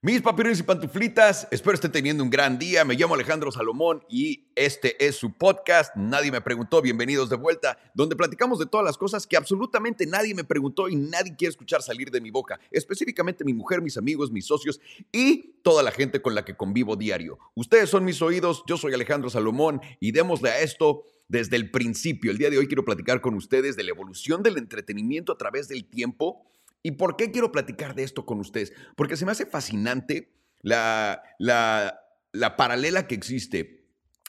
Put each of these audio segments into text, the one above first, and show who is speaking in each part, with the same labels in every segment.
Speaker 1: Mis papirines y pantuflitas, espero estén teniendo un gran día. Me llamo Alejandro Salomón y este es su podcast. Nadie me preguntó. Bienvenidos de vuelta, donde platicamos de todas las cosas que absolutamente nadie me preguntó y nadie quiere escuchar salir de mi boca. Específicamente mi mujer, mis amigos, mis socios y toda la gente con la que convivo diario. Ustedes son mis oídos. Yo soy Alejandro Salomón y démosle a esto desde el principio. El día de hoy quiero platicar con ustedes de la evolución del entretenimiento a través del tiempo ¿Y por qué quiero platicar de esto con ustedes? Porque se me hace fascinante la, la, la paralela que existe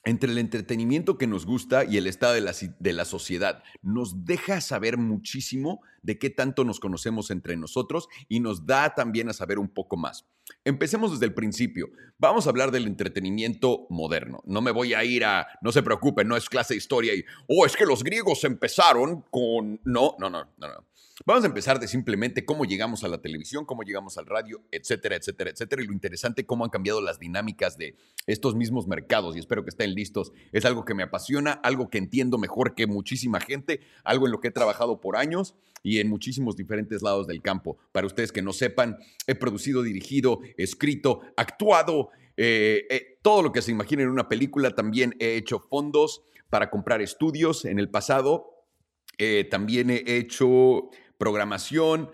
Speaker 1: entre el entretenimiento que nos gusta y el estado de la, de la, sociedad. Nos deja saber muchísimo de qué tanto nos conocemos entre nosotros y nos da también a saber un poco más. Empecemos desde el principio. Vamos a hablar del entretenimiento moderno. No me voy a ir a, no se preocupen, no es clase de historia y, oh, es que los griegos empezaron con... No, no, no, no, no. Vamos a empezar de simplemente cómo llegamos a la televisión, cómo llegamos al radio, etcétera, etcétera, etcétera. Y lo interesante, cómo han cambiado las dinámicas de estos mismos mercados. Y espero que estén listos. Es algo que me apasiona, algo que entiendo mejor que muchísima gente, algo en lo que he trabajado por años y en muchísimos diferentes lados del campo. Para ustedes que no sepan, he producido, dirigido, escrito, actuado, eh, eh, todo lo que se imagina en una película. También he hecho fondos para comprar estudios en el pasado. Eh, también he hecho programación,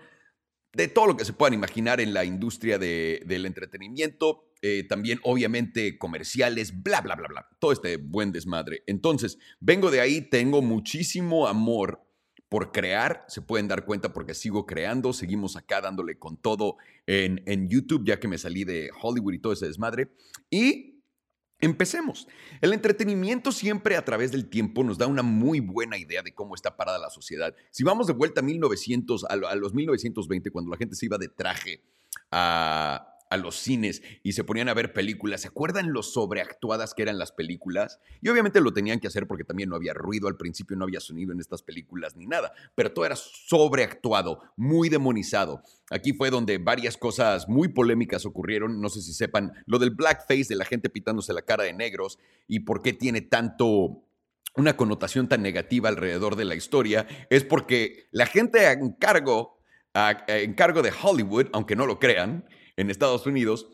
Speaker 1: de todo lo que se puedan imaginar en la industria del entretenimiento. También, obviamente, comerciales, bla, bla, bla, bla. Todo este buen desmadre. Entonces, vengo de ahí, tengo muchísimo amor por crear. Se pueden dar cuenta porque sigo creando. Seguimos acá dándole con todo en, en YouTube, ya que me salí de Hollywood y todo ese desmadre. Y Empecemos. El entretenimiento siempre a través del tiempo nos da una muy buena idea de cómo está parada la sociedad. Si vamos de vuelta a 1900, a los 1920, cuando la gente se iba de traje a, a los cines y se ponían a ver películas. ¿Se acuerdan lo sobreactuadas que eran las películas? Y obviamente lo tenían que hacer porque también no había ruido al principio, no había sonido en estas películas ni nada, pero todo era sobreactuado, muy demonizado. Aquí fue donde varias cosas muy polémicas ocurrieron, no sé si sepan, lo del blackface, de la gente pitándose la cara de negros y por qué tiene tanto una connotación tan negativa alrededor de la historia, es porque la gente en cargo, en cargo de Hollywood, aunque no lo crean, en Estados Unidos,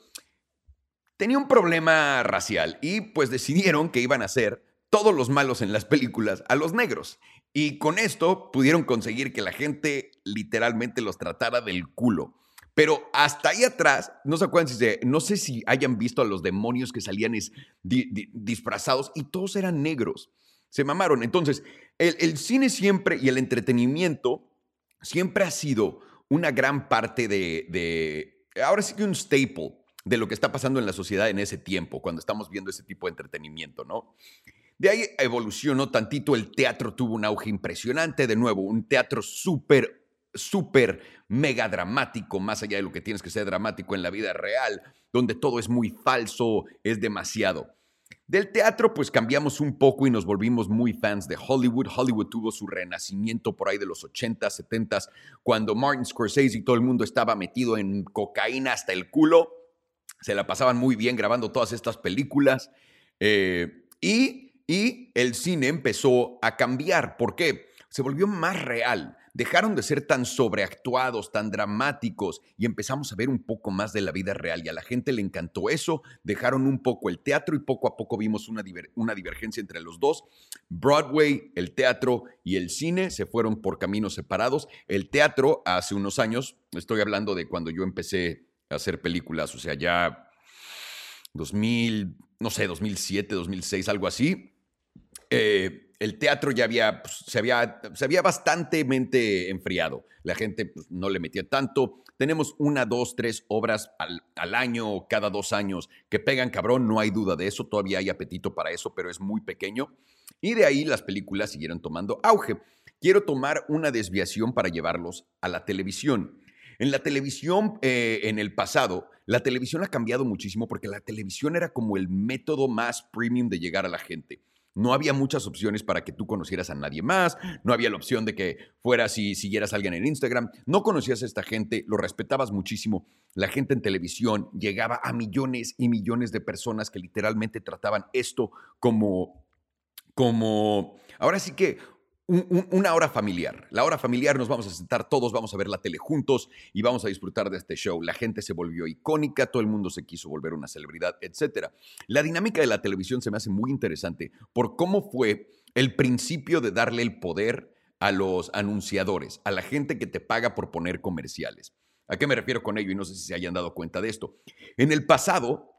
Speaker 1: tenía un problema racial y pues decidieron que iban a hacer todos los malos en las películas a los negros. Y con esto pudieron conseguir que la gente literalmente los tratara del culo. Pero hasta ahí atrás, no se acuerdan si no sé si hayan visto a los demonios que salían disfrazados y todos eran negros. Se mamaron. Entonces, el, cine siempre y el entretenimiento siempre ha sido una gran parte de, ahora sí que un staple de lo que está pasando en la sociedad en ese tiempo, cuando estamos viendo ese tipo de entretenimiento, ¿no? De ahí evolucionó tantito, el teatro tuvo un auge impresionante, de nuevo, un teatro súper, súper mega dramático, más allá de lo que tienes que ser dramático en la vida real, donde todo es muy falso, es demasiado. Del teatro, pues cambiamos un poco y nos volvimos muy fans de Hollywood. Hollywood tuvo su renacimiento por ahí de los 80, 70, cuando Martin Scorsese y todo el mundo estaba metido en cocaína hasta el culo. Se la pasaban muy bien grabando todas estas películas. Eh, y, y el cine empezó a cambiar. ¿Por qué? Se volvió más real dejaron de ser tan sobreactuados, tan dramáticos y empezamos a ver un poco más de la vida real y a la gente le encantó eso, dejaron un poco el teatro y poco a poco vimos una, divergencia entre los dos. Broadway, el teatro y el cine se fueron por caminos separados. El teatro hace unos años, estoy hablando de cuando yo empecé a hacer películas, o sea, ya 2000, no sé, 2007, 2006, algo así. Eh, el teatro ya había, pues, se, había, se había bastantemente enfriado. La gente pues, no le metía tanto. Tenemos una, dos, tres obras al, al año, cada dos años, que pegan cabrón, no hay duda de eso. Todavía hay apetito para eso, pero es muy pequeño. Y de ahí las películas siguieron tomando auge. Quiero tomar una desviación para llevarlos a la televisión. En la televisión, eh, en el pasado, la televisión ha cambiado muchísimo porque la televisión era como el método más premium de llegar a la gente. No había muchas opciones para que tú conocieras a nadie más, no había la opción de que fueras y siguieras a alguien en Instagram, no conocías a esta gente, lo respetabas muchísimo. La gente en televisión llegaba a millones y millones de personas que literalmente trataban esto como, como, ahora sí que una hora familiar. La hora familiar nos vamos a sentar todos, vamos a ver la tele juntos y vamos a disfrutar de este show. La gente se volvió icónica, todo el mundo se quiso volver una celebridad, etc. La dinámica de la televisión se me hace muy interesante por cómo fue el principio de darle el poder a los anunciadores, a la gente que te paga por poner comerciales. ¿A qué me refiero con ello? Y no sé si se hayan dado cuenta de esto. En el pasado,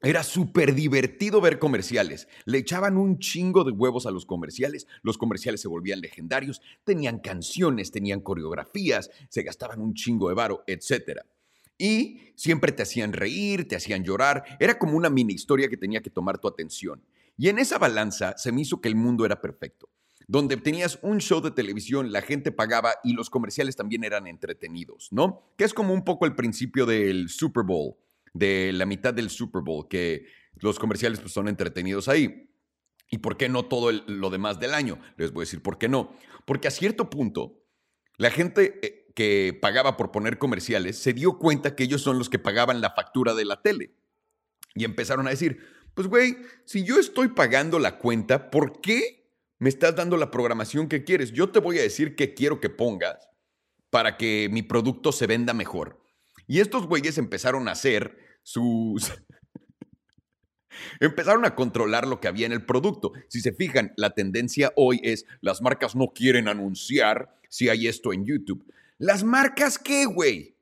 Speaker 1: era súper divertido ver comerciales. Le echaban un chingo de huevos a los comerciales. Los comerciales se volvían legendarios. Tenían canciones, tenían coreografías, se gastaban un chingo de varo, etc. Y siempre te hacían reír, te hacían llorar. Era como una mini historia que tenía que tomar tu atención. Y en esa balanza se me hizo que el mundo era perfecto. Donde tenías un show de televisión, la gente pagaba y los comerciales también eran entretenidos, ¿no? Que es como un poco el principio del Super Bowl de la mitad del Super Bowl, que los comerciales pues, son entretenidos ahí. ¿Y por qué no todo lo demás del año? Les voy a decir por qué no. Porque a cierto punto, la gente eh, que pagaba por poner comerciales se dio cuenta que ellos son los que pagaban la factura de la tele. Y empezaron a decir, pues güey, si yo estoy pagando la cuenta, ¿por qué me estás dando la programación que quieres? Yo te voy a decir qué quiero que pongas para que mi producto se venda mejor. Y estos güeyes empezaron a hacer sus... Empezaron a controlar lo que había en el producto. Si se fijan, la tendencia hoy es las marcas no quieren anunciar si hay esto en YouTube. ¿Las marcas qué, güey?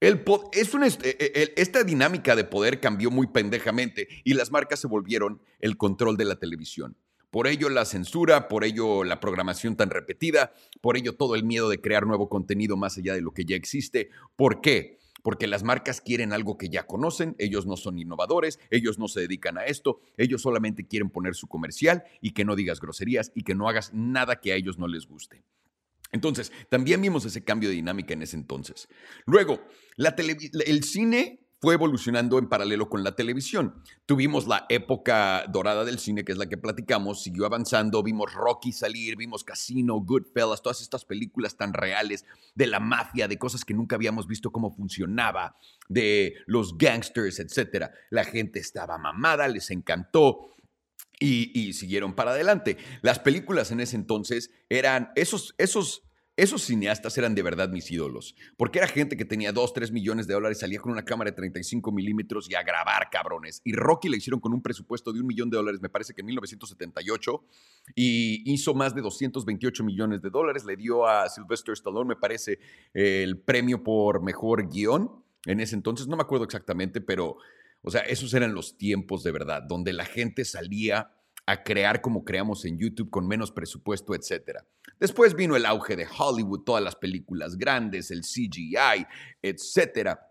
Speaker 1: El es una, e, e, esta dinámica de poder cambió muy pendejamente y las marcas se volvieron el control de la televisión. Por ello la censura, por ello la programación tan repetida, por ello todo el miedo de crear nuevo contenido más allá de lo que ya existe. ¿Por qué? Porque las marcas quieren algo que ya conocen, ellos no son innovadores, ellos no se dedican a esto, ellos solamente quieren poner su comercial y que no digas groserías y que no hagas nada que a ellos no les guste. Entonces, también vimos ese cambio de dinámica en ese entonces. Luego, la el cine fue evolucionando en paralelo con la televisión. Tuvimos la época dorada del cine, que es la que platicamos, siguió avanzando, vimos Rocky salir, vimos Casino, Goodfellas, todas estas películas tan reales de la mafia, de cosas que nunca habíamos visto cómo funcionaba, de los gangsters, etc. La gente estaba mamada, les encantó. Y, y siguieron para adelante. Las películas en ese entonces eran esos, esos esos cineastas eran de verdad mis ídolos, porque era gente que tenía 2, 3 millones de dólares, salía con una cámara de 35 milímetros y a grabar cabrones. Y Rocky le hicieron con un presupuesto de un millón de dólares, me parece que en 1978, y hizo más de 228 millones de dólares. Le dio a Sylvester Stallone, me parece, el premio por mejor guion en ese entonces, no me acuerdo exactamente, pero, o sea, esos eran los tiempos de verdad, donde la gente salía a crear como creamos en YouTube con menos presupuesto, etc. Después vino el auge de Hollywood, todas las películas grandes, el CGI, etcétera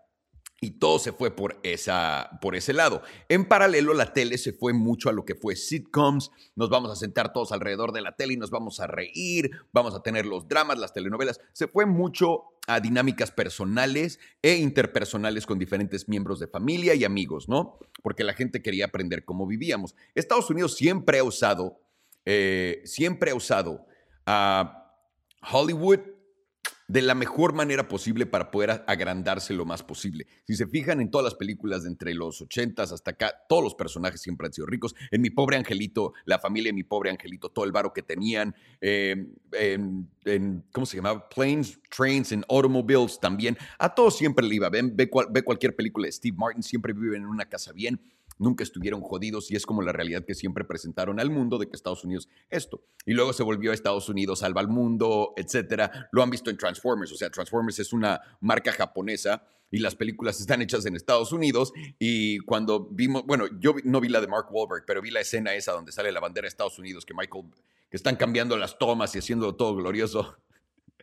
Speaker 1: y todo se fue por, esa, por ese lado. En paralelo, la tele se fue mucho a lo que fue sitcoms. Nos vamos a sentar todos alrededor de la tele y nos vamos a reír. Vamos a tener los dramas, las telenovelas. Se fue mucho a dinámicas personales e interpersonales con diferentes miembros de familia y amigos, ¿no? Porque la gente quería aprender cómo vivíamos. Estados Unidos siempre ha usado, eh, siempre ha usado a Hollywood de la mejor manera posible para poder agrandarse lo más posible. Si se fijan en todas las películas de entre los 80 hasta acá, todos los personajes siempre han sido ricos. En Mi Pobre Angelito, la familia de Mi Pobre Angelito, todo el varo que tenían. Em, en, ¿cómo se llamaba? Planes, Trains and Automobiles también. A todos siempre le iba. Ven, ve, ve cualquier película de Steve Martin, siempre viven en una casa bien nunca estuvieron jodidos y es como la realidad que siempre presentaron al mundo de que Estados Unidos esto. Y luego se volvió a Estados Unidos, salva al mundo, etcétera. Lo han visto en Transformers, o sea, Transformers es una marca japonesa y las películas están hechas en Estados Unidos y cuando vimos, bueno, yo no vi la de Mark Wahlberg, pero vi la escena esa donde sale la bandera de Estados Unidos que Michael que están cambiando las tomas y haciendo todo glorioso.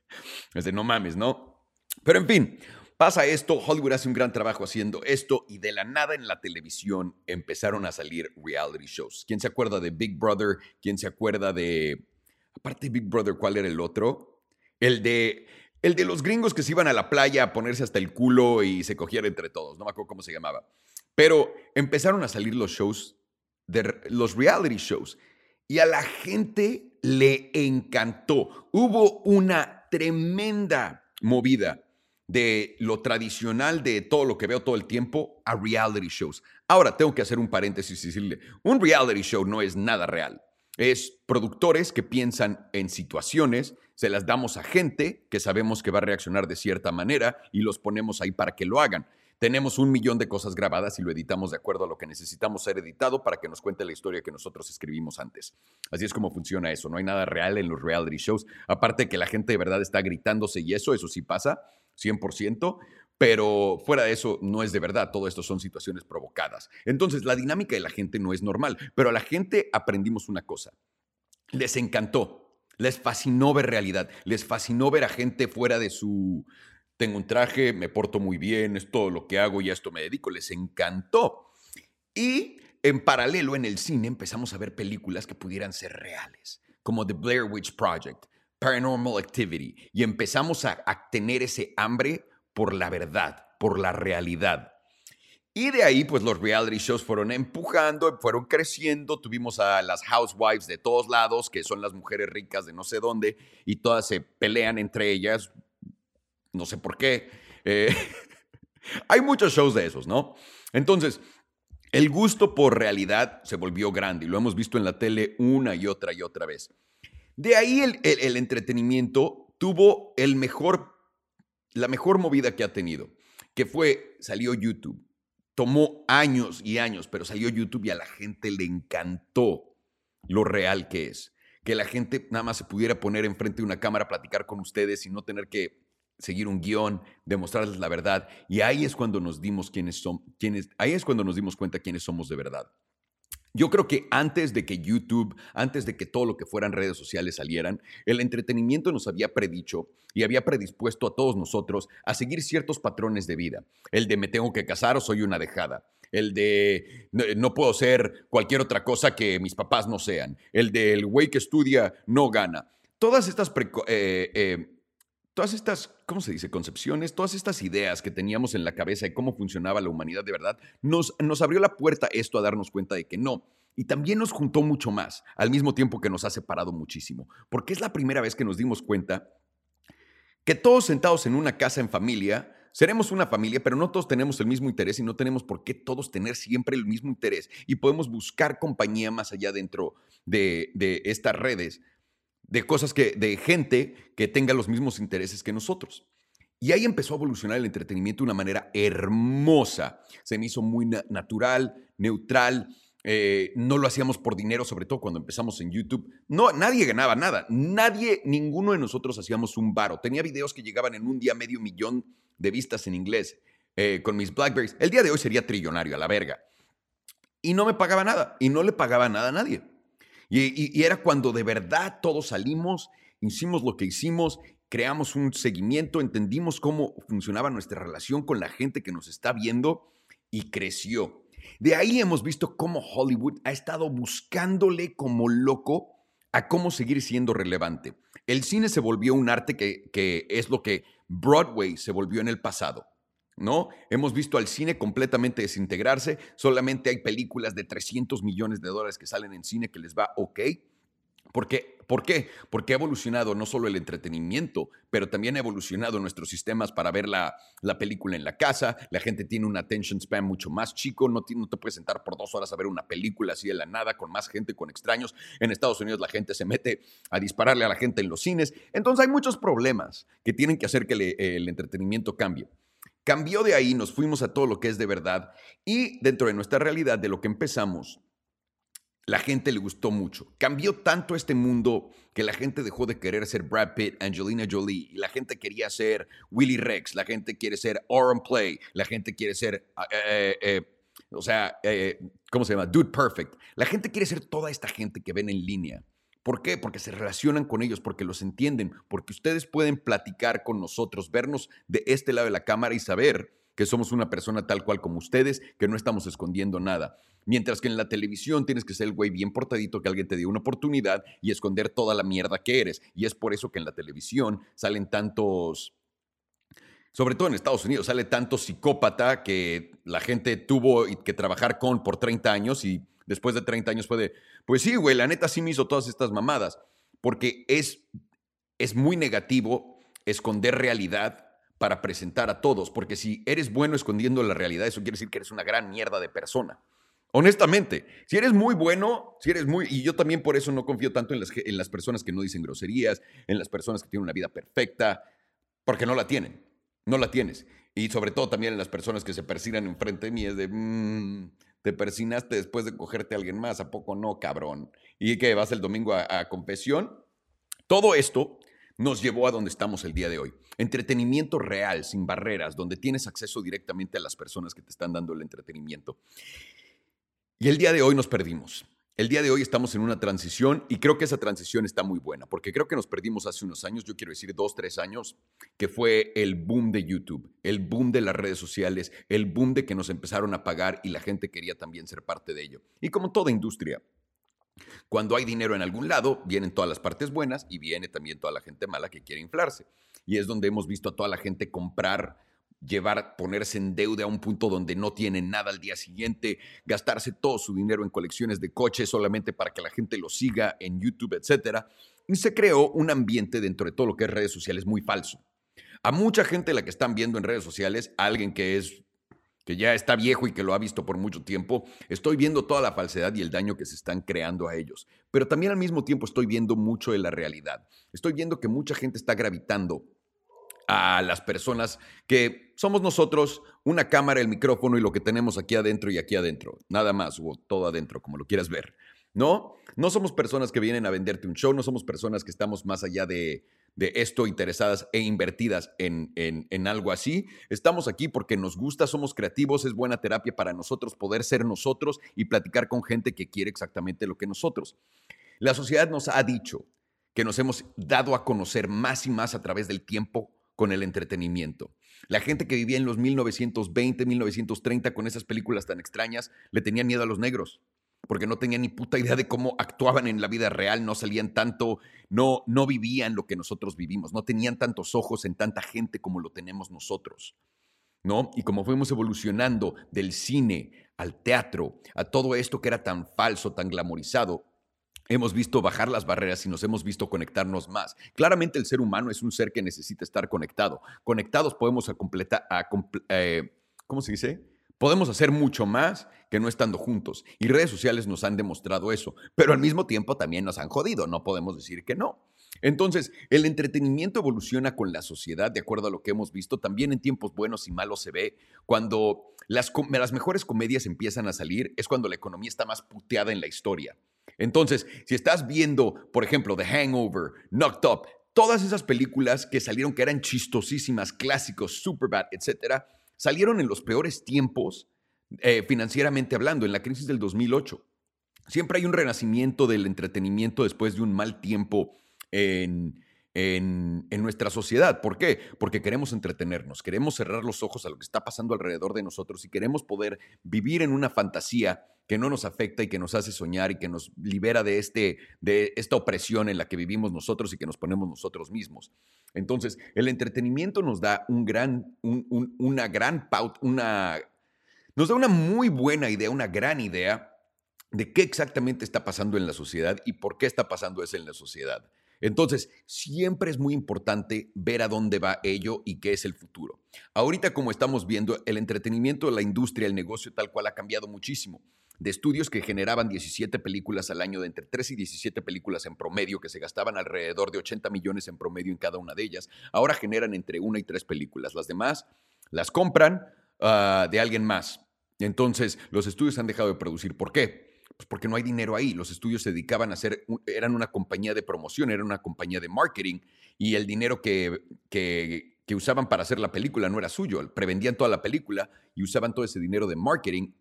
Speaker 1: Es de no mames, ¿no? Pero en fin, Pasa esto, Hollywood hace un gran trabajo haciendo esto y de la nada en la televisión empezaron a salir reality shows. ¿Quién se acuerda de Big Brother? ¿Quién se acuerda de... Aparte de Big Brother, ¿cuál era el otro? El de... El de los gringos que se iban a la playa a ponerse hasta el culo y se cogían entre todos. No me acuerdo cómo se llamaba. Pero empezaron a salir los shows, de, los reality shows. Y a la gente le encantó. Hubo una tremenda movida de lo tradicional de todo lo que veo todo el tiempo a reality shows. Ahora, tengo que hacer un paréntesis y decirle, un reality show no es nada real. Es productores que piensan en situaciones, se las damos a gente que sabemos que va a reaccionar de cierta manera y los ponemos ahí para que lo hagan. Tenemos un millón de cosas grabadas y lo editamos de acuerdo a lo que necesitamos ser editado para que nos cuente la historia que nosotros escribimos antes. Así es como funciona eso. No hay nada real en los reality shows. Aparte de que la gente de verdad está gritándose y eso, eso sí pasa, 100%. Pero fuera de eso, no es de verdad. Todo esto son situaciones provocadas. Entonces, la dinámica de la gente no es normal. Pero a la gente aprendimos una cosa. Les encantó. Les fascinó ver realidad. Les fascinó ver a gente fuera de su... Tengo un traje, me porto muy bien, es todo lo que hago y a esto me dedico. Les encantó. Y en paralelo, en el cine, empezamos a ver películas que pudieran ser reales, como The Blair Witch Project, Paranormal Activity. Y empezamos a, tener ese hambre por la verdad, por la realidad. Y de ahí, pues los reality shows fueron empujando, fueron creciendo. Tuvimos a las housewives de todos lados, que son las mujeres ricas de no sé dónde, y todas se pelean entre ellas. No sé por qué. Eh, hay muchos shows de esos, ¿no? Entonces, el gusto por realidad se volvió grande y lo hemos visto en la tele una y otra y otra vez. De ahí el, el entretenimiento tuvo el mejor la mejor movida que ha tenido, que fue, salió YouTube. Tomó años y años, pero salió YouTube y a la gente le encantó lo real que es. Que la gente nada más se pudiera poner enfrente de una cámara, platicar con ustedes y no tener que seguir un guion, demostrarles la verdad. Y ahí es cuando nos dimos quiénes son, quiénes, ahí es cuando nos dimos cuenta quiénes somos de verdad. Yo creo que antes de que YouTube, antes de que todo lo que fueran redes sociales salieran, el entretenimiento nos había predicho y había predispuesto a todos nosotros a seguir ciertos patrones de vida. El de me tengo que casar o soy una dejada. El de no, puedo ser cualquier otra cosa que mis papás no sean. El del güey que estudia no gana. Todas estas eh, eh, todas estas, ¿cómo se dice? Concepciones, todas estas ideas que teníamos en la cabeza de cómo funcionaba la humanidad de verdad, nos, nos abrió la puerta esto a darnos cuenta de que no. Y también nos juntó mucho más, al mismo tiempo que nos ha separado muchísimo, porque es la primera vez que nos dimos cuenta que todos sentados en una casa en familia, seremos una familia, pero no todos tenemos el mismo interés y no tenemos por qué todos tener siempre el mismo interés y podemos buscar compañía más allá dentro de, de estas redes de cosas que, de gente que tenga los mismos intereses que nosotros. Y ahí empezó a evolucionar el entretenimiento de una manera hermosa. Se me hizo muy natural, neutral. Eh, no lo hacíamos por dinero, sobre todo cuando empezamos en YouTube. No, nadie ganaba nada. Nadie, ninguno de nosotros hacíamos un varo. Tenía videos que llegaban en un día medio millón de vistas en inglés eh, con mis Blackberries. El día de hoy sería trillonario, a la verga. Y no me pagaba nada. Y no le pagaba nada a nadie. Y, era cuando de verdad todos salimos, hicimos lo que hicimos, creamos un seguimiento, entendimos cómo funcionaba nuestra relación con la gente que nos está viendo y creció. De ahí hemos visto cómo Hollywood ha estado buscándole como loco a cómo seguir siendo relevante. El cine se volvió un arte que, que es lo que Broadway se volvió en el pasado. ¿No? Hemos visto al cine completamente desintegrarse, solamente hay películas de 300 millones de dólares que salen en cine que les va ok. ¿Por qué? ¿Por qué? Porque ha evolucionado no solo el entretenimiento, pero también ha evolucionado nuestros sistemas para ver la, película en la casa. La gente tiene un attention span mucho más chico. No, no, te puedes sentar por dos horas a ver una película así de la nada, con más gente, con extraños. En Estados Unidos la gente se mete a dispararle a la gente en los cines. Entonces hay muchos problemas que tienen que hacer que el entretenimiento cambie. Cambió de ahí, nos fuimos a todo lo que es de verdad y dentro de nuestra realidad, de lo que empezamos, la gente le gustó mucho. Cambió tanto este mundo que la gente dejó de querer ser Brad Pitt, Angelina Jolie, y la gente quería ser Willy Rex, la gente quiere ser Oren Play, la gente quiere ser, ah, eh, eh, o sea, eh, ¿cómo se llama? Dude Perfect. La gente quiere ser toda esta gente que ven en línea. ¿Por qué? Porque se relacionan con ellos, porque los entienden, porque ustedes pueden platicar con nosotros, vernos de este lado de la cámara y saber que somos una persona tal cual como ustedes, que no estamos escondiendo nada. Mientras que en la televisión tienes que ser el güey bien portadito, que alguien te dé una oportunidad y esconder toda la mierda que eres. Y es por eso que en la televisión salen tantos, sobre todo en Estados Unidos, sale tanto psicópata que la gente tuvo que trabajar con por 30 años y después de 30 años puede, pues sí, güey, la neta sí me hizo todas estas mamadas, porque es, es muy negativo esconder realidad para presentar a todos, porque si eres bueno escondiendo la realidad, eso quiere decir que eres una gran mierda de persona. Honestamente, si eres muy bueno, si eres muy... Y yo también por eso no confío tanto en las, en las personas que no dicen groserías, en las personas que tienen una vida perfecta, porque no la tienen, no la tienes. Y sobre todo también en las personas que se persinan enfrente de mí, es de... Mm, te persinaste después de cogerte a alguien más, ¿a poco no, cabrón? ¿Y que vas el domingo a, a confesión? Todo esto nos llevó a donde estamos el día de hoy. Entretenimiento real, sin barreras, donde tienes acceso directamente a las personas que te están dando el entretenimiento. Y el día de hoy nos perdimos. El día de hoy estamos en una transición y creo que esa transición está muy buena, porque creo que nos perdimos hace unos años, yo quiero decir dos, tres años, que fue el boom de YouTube, el boom de las redes sociales, el boom de que nos empezaron a pagar y la gente quería también ser parte de ello. Y como toda industria, cuando hay dinero en algún lado, vienen todas las partes buenas y viene también toda la gente mala que quiere inflarse. Y es donde hemos visto a toda la gente comprar llevar, ponerse en deuda a un punto donde no tienen nada al día siguiente, gastarse todo su dinero en colecciones de coches solamente para que la gente lo siga en YouTube, etc. Y se creó un ambiente dentro de todo lo que es redes sociales muy falso. A mucha gente la que están viendo en redes sociales, alguien que es que ya está viejo y que lo ha visto por mucho tiempo, estoy viendo toda la falsedad y el daño que se están creando a ellos. Pero también al mismo tiempo estoy viendo mucho de la realidad. Estoy viendo que mucha gente está gravitando a las personas que somos nosotros, una cámara, el micrófono y lo que tenemos aquí adentro y aquí adentro. Nada más, o todo adentro, como lo quieras ver. ¿No? No somos personas que vienen a venderte un show, no somos personas que estamos más allá de, esto interesadas e invertidas en, en, algo así. Estamos aquí porque nos gusta, somos creativos, es buena terapia para nosotros poder ser nosotros y platicar con gente que quiere exactamente lo que nosotros. La sociedad nos ha dicho que nos hemos dado a conocer más y más a través del tiempo con el entretenimiento. La gente que vivía en los 1920, 1930 con esas películas tan extrañas, le tenía miedo a los negros, porque no tenían ni puta idea de cómo actuaban en la vida real, no salían tanto, no, no vivían lo que nosotros vivimos, no tenían tantos ojos en tanta gente como lo tenemos nosotros. ¿No? Y como fuimos evolucionando del cine al teatro, a todo esto que era tan falso, tan glamorizado, hemos visto bajar las barreras y nos hemos visto conectarnos más. Claramente el ser humano es un ser que necesita estar conectado. Conectados podemos a eh, ¿cómo se dice? Podemos hacer mucho más que no estando juntos. Y redes sociales nos han demostrado eso, pero al mismo tiempo también nos han jodido, no podemos decir que no. Entonces, el entretenimiento evoluciona con la sociedad, de acuerdo a lo que hemos visto. También en tiempos buenos y malos se ve. Cuando las mejores comedias empiezan a salir, es cuando la economía está más puteada en la historia. Entonces, si estás viendo, por ejemplo, The Hangover, Knocked Up, todas esas películas que salieron que eran chistosísimas, clásicos, Superbad, etcétera, salieron en los peores tiempos eh, financieramente hablando, en la crisis del 2008. Siempre hay un renacimiento del entretenimiento después de un mal tiempo en, en, nuestra sociedad. ¿Por qué? Porque queremos entretenernos, queremos cerrar los ojos a lo que está pasando alrededor de nosotros y queremos poder vivir en una fantasía que no nos afecta y que nos hace soñar y que nos libera de, este, de esta opresión en la que vivimos nosotros y que nos ponemos nosotros mismos. Entonces, el entretenimiento nos da un gran, una gran pauta, una, nos da una muy buena idea, una gran idea de qué exactamente está pasando en la sociedad y por qué está pasando eso en la sociedad. Entonces, siempre es muy importante ver a dónde va ello y qué es el futuro. Ahorita, como estamos viendo, el entretenimiento, la industria, el negocio tal cual ha cambiado muchísimo. De estudios que generaban 17 películas al año, de entre 3 y 17 películas en promedio, que se gastaban alrededor de 80 millones en promedio en cada una de ellas, ahora generan entre una y tres películas. Las demás las compran ah, de alguien más. Entonces, los estudios han dejado de producir. ¿Por qué? Pues porque no hay dinero ahí. Los estudios se dedicaban a ser, eran una compañía de promoción, eran una compañía de marketing y el dinero que, que, que usaban para hacer la película no era suyo. Prevendían toda la película y usaban todo ese dinero de marketing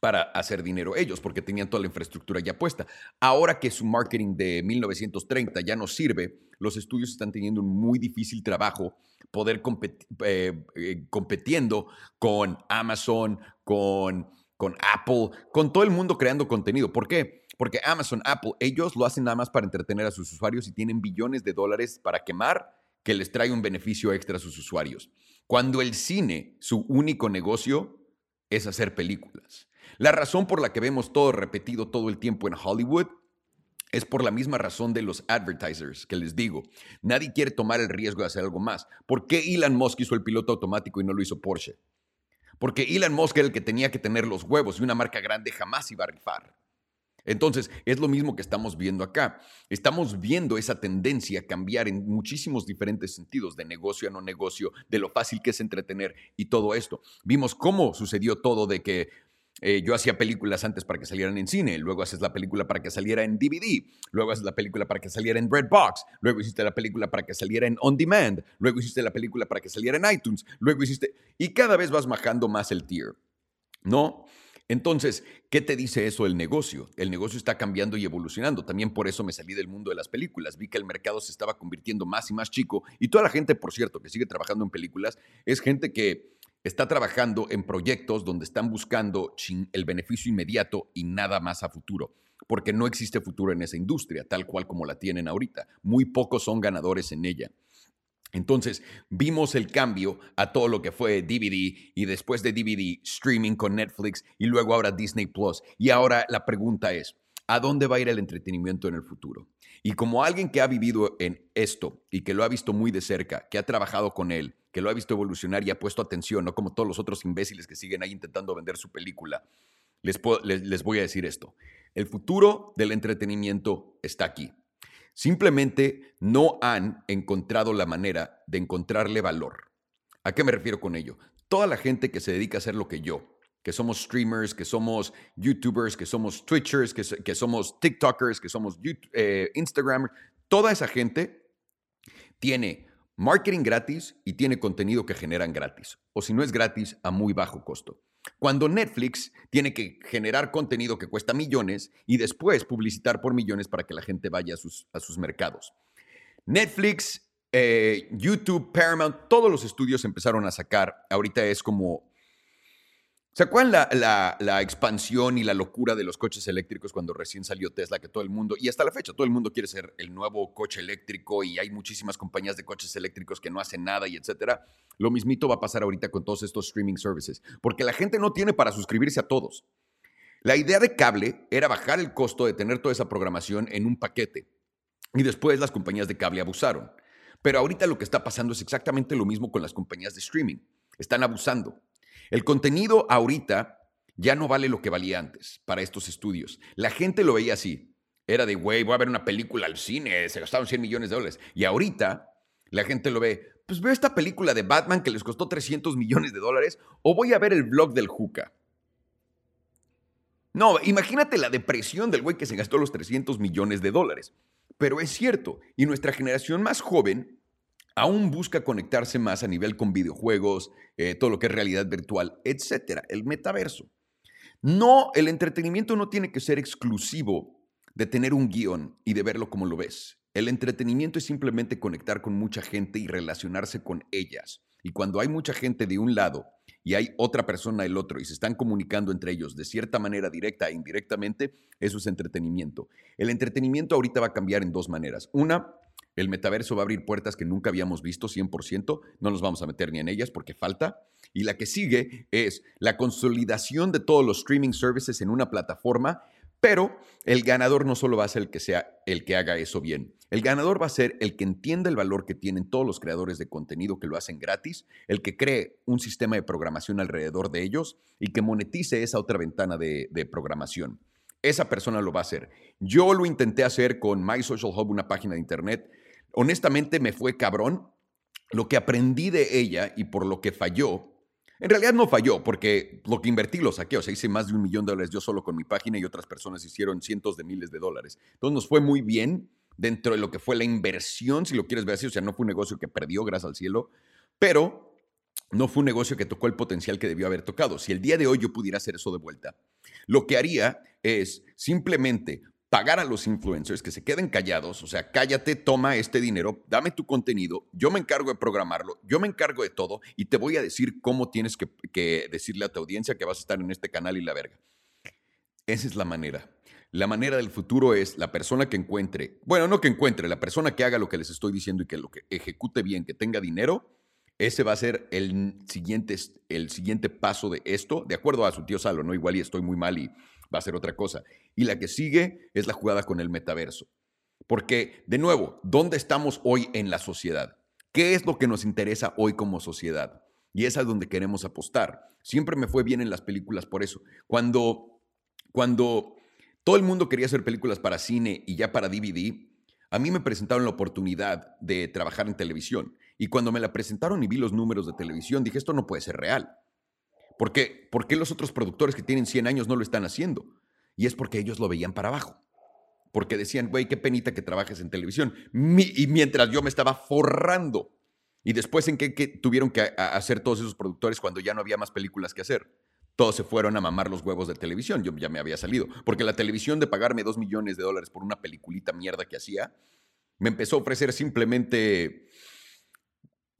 Speaker 1: para hacer dinero ellos, porque tenían toda la infraestructura ya puesta. Ahora que su marketing de 1930 ya no sirve, los estudios están teniendo un muy difícil trabajo poder eh, eh, competiendo con Amazon, con con Apple, con todo el mundo creando contenido. ¿Por qué? Porque Amazon, Apple, ellos lo hacen nada más para entretener a sus usuarios y tienen billones de dólares para quemar que les trae un beneficio extra a sus usuarios. Cuando el cine, su único negocio, es hacer películas. La razón por la que vemos todo repetido todo el tiempo en Hollywood es por la misma razón de los advertisers que les digo. Nadie quiere tomar el riesgo de hacer algo más. ¿Por qué Elon Musk hizo el piloto automático y no lo hizo Porsche? Porque Elon Musk era el que tenía que tener los huevos y una marca grande jamás iba a rifar. Entonces, es lo mismo que estamos viendo acá. Estamos viendo esa tendencia cambiar en muchísimos diferentes sentidos, de negocio a no negocio, de lo fácil que es entretener y todo esto. Vimos cómo sucedió todo de que eh, yo hacía películas antes para que salieran en cine, luego haces la película para que saliera en DVD, luego haces la película para que saliera en Redbox, luego hiciste la película para que saliera en On Demand, luego hiciste la película para que saliera en iTunes, luego hiciste... Y cada vez vas bajando más el tier, ¿no? Entonces, ¿qué te dice eso el negocio? El negocio está cambiando y evolucionando. También por eso me salí del mundo de las películas. Vi que el mercado se estaba convirtiendo más y más chico. Y toda la gente, por cierto, que sigue trabajando en películas, es gente que está trabajando en proyectos donde están buscando el beneficio inmediato y nada más a futuro, porque no existe futuro en esa industria, tal cual como la tienen ahorita. Muy pocos son ganadores en ella. Entonces, vimos el cambio a todo lo que fue DVD y después de DVD, streaming con Netflix y luego ahora Disney Plus. Y ahora la pregunta es, ¿a dónde va a ir el entretenimiento en el futuro? Y como alguien que ha vivido en esto y que lo ha visto muy de cerca, que ha trabajado con él, que lo ha visto evolucionar y ha puesto atención, no como todos los otros imbéciles que siguen ahí intentando vender su película, les, les, voy a decir esto. El futuro del entretenimiento está aquí. Simplemente no han encontrado la manera de encontrarle valor. ¿A qué me refiero con ello? Toda la gente que se dedica a hacer lo que yo, que somos streamers, que somos YouTubers, que somos Twitchers, que, somos TikTokers, que somos eh, Instagramers, toda esa gente tiene marketing gratis y tiene contenido que generan gratis, o si no es gratis, a muy bajo costo. Cuando Netflix tiene que generar contenido que cuesta millones y después publicitar por millones para que la gente vaya a sus, a sus mercados. Netflix, eh, YouTube, Paramount, todos los estudios empezaron a sacar, ahorita es como ¿Se acuerdan la, expansión y la locura de los coches eléctricos cuando recién salió Tesla? Que todo el mundo, y hasta la fecha, todo el mundo quiere ser el nuevo coche eléctrico y hay muchísimas compañías de coches eléctricos que no hacen nada y etcétera. Lo mismito va a pasar ahorita con todos estos streaming services, porque la gente no tiene para suscribirse a todos. La idea de cable era bajar el costo de tener toda esa programación en un paquete. Y después las compañías de cable abusaron. Pero ahorita lo que está pasando es exactamente lo mismo con las compañías de streaming. Están abusando. El contenido ahorita ya no vale lo que valía antes para estos estudios. La gente lo veía así. Era de, güey, voy a ver una película al cine, se gastaron 100 millones de dólares. Y ahorita la gente lo ve, pues veo esta película de Batman que les costó 300 millones de dólares o voy a ver el blog del Juca. No, imagínate la depresión del güey que se gastó los 300 millones de dólares. Pero es cierto, y nuestra generación más joven aún busca conectarse más a nivel con videojuegos, eh, todo lo que es realidad virtual, etcétera, el metaverso. No, el entretenimiento no tiene que ser exclusivo de tener un guion y de verlo como lo ves. El entretenimiento es simplemente conectar con mucha gente y relacionarse con ellas. Y cuando hay mucha gente de un lado y hay otra persona del otro y se están comunicando entre ellos de cierta manera directa e indirectamente, eso es entretenimiento. El entretenimiento ahorita va a cambiar en dos maneras. Una, el metaverso va a abrir puertas que nunca habíamos visto 100%, no nos vamos a meter ni en ellas porque falta. Y la que sigue es la consolidación de todos los streaming services en una plataforma, pero el ganador no solo va a ser el que sea el que haga eso bien. El ganador va a ser el que entienda el valor que tienen todos los creadores de contenido que lo hacen gratis, el que cree un sistema de programación alrededor de ellos y que monetice esa otra ventana de, de programación. Esa persona lo va a hacer. Yo lo intenté hacer con My Social Hub, una página de internet honestamente me fue cabrón. Lo que aprendí de ella y por lo que falló, en realidad no falló, porque lo que invertí lo saqué. O sea, hice más de un millón de dólares yo solo con mi página y otras personas hicieron cientos de miles de dólares. Entonces nos fue muy bien dentro de lo que fue la inversión, si lo quieres ver así. O sea, no fue un negocio que perdió, gracias al cielo, pero no fue un negocio que tocó el potencial que debió haber tocado. Si el día de hoy yo pudiera hacer eso de vuelta, lo que haría es simplemente pagar a los influencers que se queden callados, o sea, cállate, toma este dinero, dame tu contenido, yo me encargo de programarlo, yo me encargo de todo y te voy a decir cómo tienes que, decirle a tu audiencia que vas a estar en este canal y la verga. Esa es la manera. La manera del futuro es la persona que encuentre, bueno, no que encuentre, la persona que haga lo que les estoy diciendo y que lo que ejecute bien, que tenga dinero, ese va a ser el siguiente, el siguiente paso de esto, de acuerdo a su tío Salo, ¿no? Igual y estoy muy mal y va a ser otra cosa. Y la que sigue es la jugada con el metaverso. Porque, de nuevo, ¿dónde estamos hoy en la sociedad? ¿Qué es lo que nos interesa hoy como sociedad? Y es a donde queremos apostar. Siempre me fue bien en las películas por eso. Cuando, cuando todo el mundo quería hacer películas para cine y ya para DVD, a mí me presentaron la oportunidad de trabajar en televisión. Y cuando me la presentaron y vi los números de televisión, dije, esto no puede ser real. ¿Por qué? ¿Por qué los otros productores que tienen 100 años no lo están haciendo? Y es porque ellos lo veían para abajo. Porque decían, güey, qué penita que trabajes en televisión. y mientras yo me estaba forrando. Y después, ¿en qué, tuvieron que hacer todos esos productores cuando ya no había más películas que hacer? Todos se fueron a mamar los huevos de televisión. Yo ya me había salido. Porque la televisión de pagarme dos millones de dólares por una peliculita mierda que hacía, me empezó a ofrecer simplemente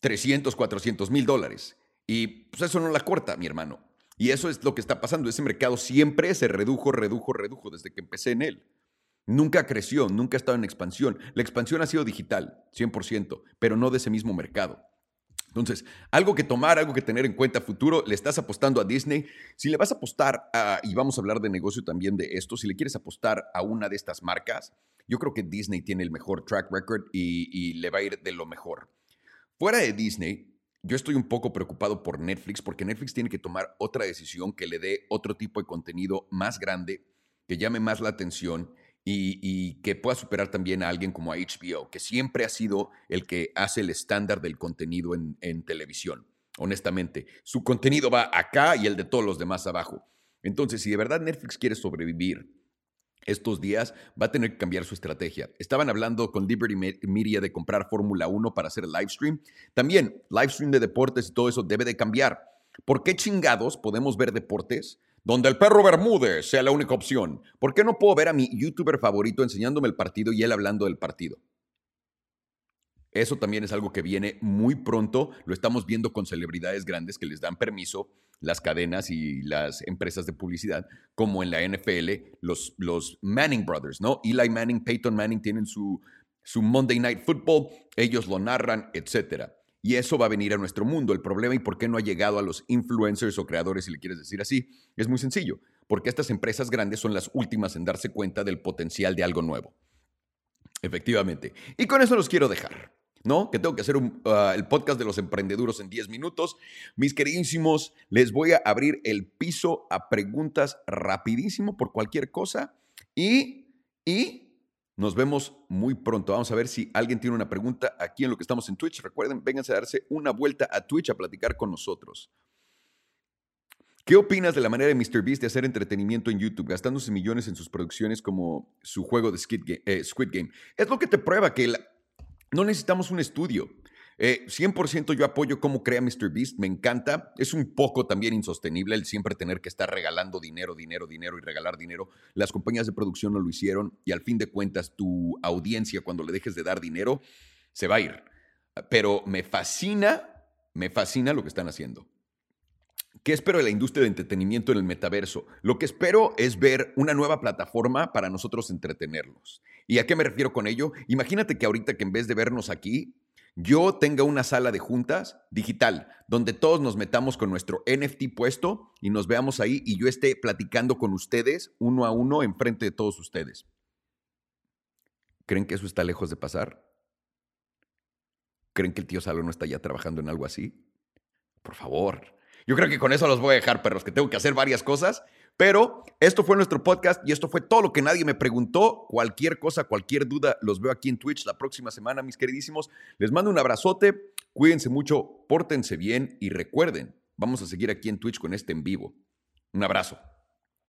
Speaker 1: 300, 400 mil dólares. Y pues eso no la corta, mi hermano. Y eso es lo que está pasando. Ese mercado siempre se redujo, redujo, redujo desde que empecé en él. Nunca creció, nunca ha estado en expansión. La expansión ha sido digital, 100%, pero no de ese mismo mercado. Entonces, algo que tomar, algo que tener en cuenta futuro, le estás apostando a Disney. Si le vas a apostar, y vamos a hablar de negocio también de esto, si le quieres apostar a una de estas marcas, yo creo que Disney tiene el mejor track record y, y le va a ir de lo mejor. Fuera de Disney, yo estoy un poco preocupado por Netflix porque Netflix tiene que tomar otra decisión que le dé otro tipo de contenido más grande, que llame más la atención y, que pueda superar también a alguien como HBO, que siempre ha sido el que hace el estándar del contenido en, en televisión. Honestamente, su contenido va acá y el de todos los demás abajo. Entonces, si de verdad Netflix quiere sobrevivir estos días va a tener que cambiar su estrategia. Estaban hablando con Liberty Media de comprar Fórmula 1 para hacer live stream. También, live stream de deportes y todo eso debe de cambiar. ¿Por qué chingados podemos ver deportes donde el perro Bermúdez sea la única opción? ¿Por qué no puedo ver a mi youtuber favorito enseñándome el partido y él hablando del partido? Eso también es algo que viene muy pronto. Lo estamos viendo con celebridades grandes que les dan permiso, las cadenas y las empresas de publicidad, como en la NFL, los, los Manning Brothers, ¿no? Eli Manning, Peyton Manning tienen su, su Monday Night Football, ellos lo narran, etc. Y eso va a venir a nuestro mundo. El problema y por qué no ha llegado a los influencers o creadores, si le quieres decir así, es muy sencillo. Porque estas empresas grandes son las últimas en darse cuenta del potencial de algo nuevo. Efectivamente. Y con eso los quiero dejar. ¿No? Que tengo que hacer ah, el podcast de los emprendeduros en 10 minutos. Mis queridísimos, les voy a abrir el piso a preguntas rapidísimo por cualquier cosa y, y nos vemos muy pronto. Vamos a ver si alguien tiene una pregunta aquí en lo que estamos en Twitch. Recuerden, vénganse a darse una vuelta a Twitch a platicar con nosotros. ¿Qué opinas de la manera de MrBeast de hacer entretenimiento en YouTube, gastándose millones en sus producciones como su juego de Squid Game? Eh, Squid Game? Es lo que te prueba que la, no necesitamos un estudio. 100% eh, yo apoyo cómo crea MrBeast, me encanta. Es un poco también insostenible el siempre tener que estar regalando dinero, dinero, dinero y regalar dinero. Las compañías de producción no lo hicieron y al fin de cuentas tu audiencia cuando le dejes de dar dinero se va a ir. Pero me fascina, me fascina lo que están haciendo. ¿Qué espero de la industria de entretenimiento en el metaverso? Lo que espero es ver una nueva plataforma para nosotros entretenernos. ¿Y a qué me refiero con ello? Imagínate que ahorita que en vez de vernos aquí, yo tenga una sala de juntas digital donde todos nos metamos con nuestro NFT puesto y nos veamos ahí y yo esté platicando con ustedes uno a uno enfrente de todos ustedes. ¿Creen que eso está lejos de pasar? ¿Creen que el tío Salo no está ya trabajando en algo así? Por favor. Yo creo que con eso los voy a dejar, perros, que tengo que hacer varias cosas. Pero esto fue nuestro podcast y esto fue todo lo que nadie me preguntó. Cualquier cosa, cualquier duda, los veo aquí en Twitch la próxima semana, mis queridísimos. Les mando un abrazote, cuídense mucho, pórtense bien y recuerden, vamos a seguir aquí en Twitch con este en vivo. Un abrazo.